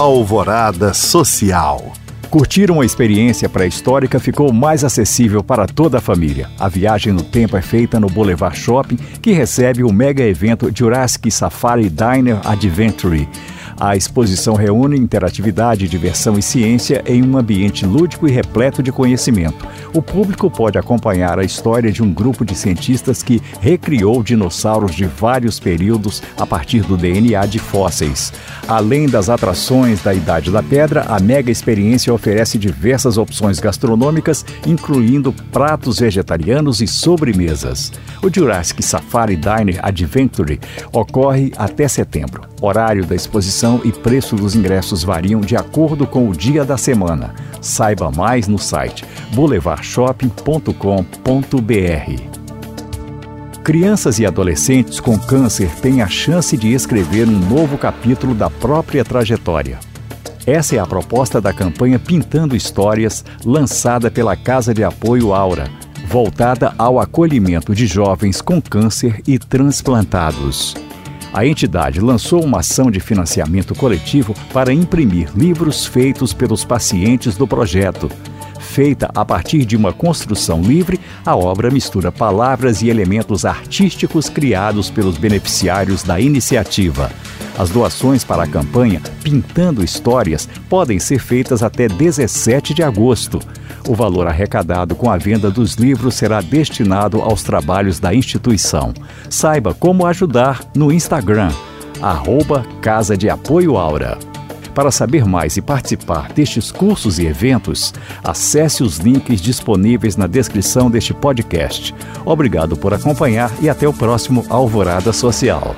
Alvorada Social. Curtir uma experiência pré-histórica ficou mais acessível para toda a família. A viagem no tempo é feita no Boulevard Shopping, que recebe o mega evento Jurassic Safari Diner Adventure a exposição reúne interatividade, diversão e ciência em um ambiente lúdico e repleto de conhecimento. O público pode acompanhar a história de um grupo de cientistas que recriou dinossauros de vários períodos a partir do DNA de fósseis. Além das atrações da Idade da Pedra, a mega experiência oferece diversas opções gastronômicas, incluindo pratos vegetarianos e sobremesas. O Jurassic Safari Diner Adventure ocorre até setembro. Horário da exposição e preço dos ingressos variam de acordo com o dia da semana. Saiba mais no site boulevardshopping.com.br. Crianças e adolescentes com câncer têm a chance de escrever um novo capítulo da própria trajetória. Essa é a proposta da campanha Pintando Histórias, lançada pela Casa de Apoio Aura, voltada ao acolhimento de jovens com câncer e transplantados a entidade lançou uma ação de financiamento coletivo para imprimir livros feitos pelos pacientes do projeto. Feita a partir de uma construção livre, a obra mistura palavras e elementos artísticos criados pelos beneficiários da iniciativa. As doações para a campanha Pintando Histórias podem ser feitas até 17 de agosto. O valor arrecadado com a venda dos livros será destinado aos trabalhos da instituição. Saiba como ajudar no Instagram, arroba Casa de Apoio Aura. Para saber mais e participar destes cursos e eventos, acesse os links disponíveis na descrição deste podcast. Obrigado por acompanhar e até o próximo Alvorada Social.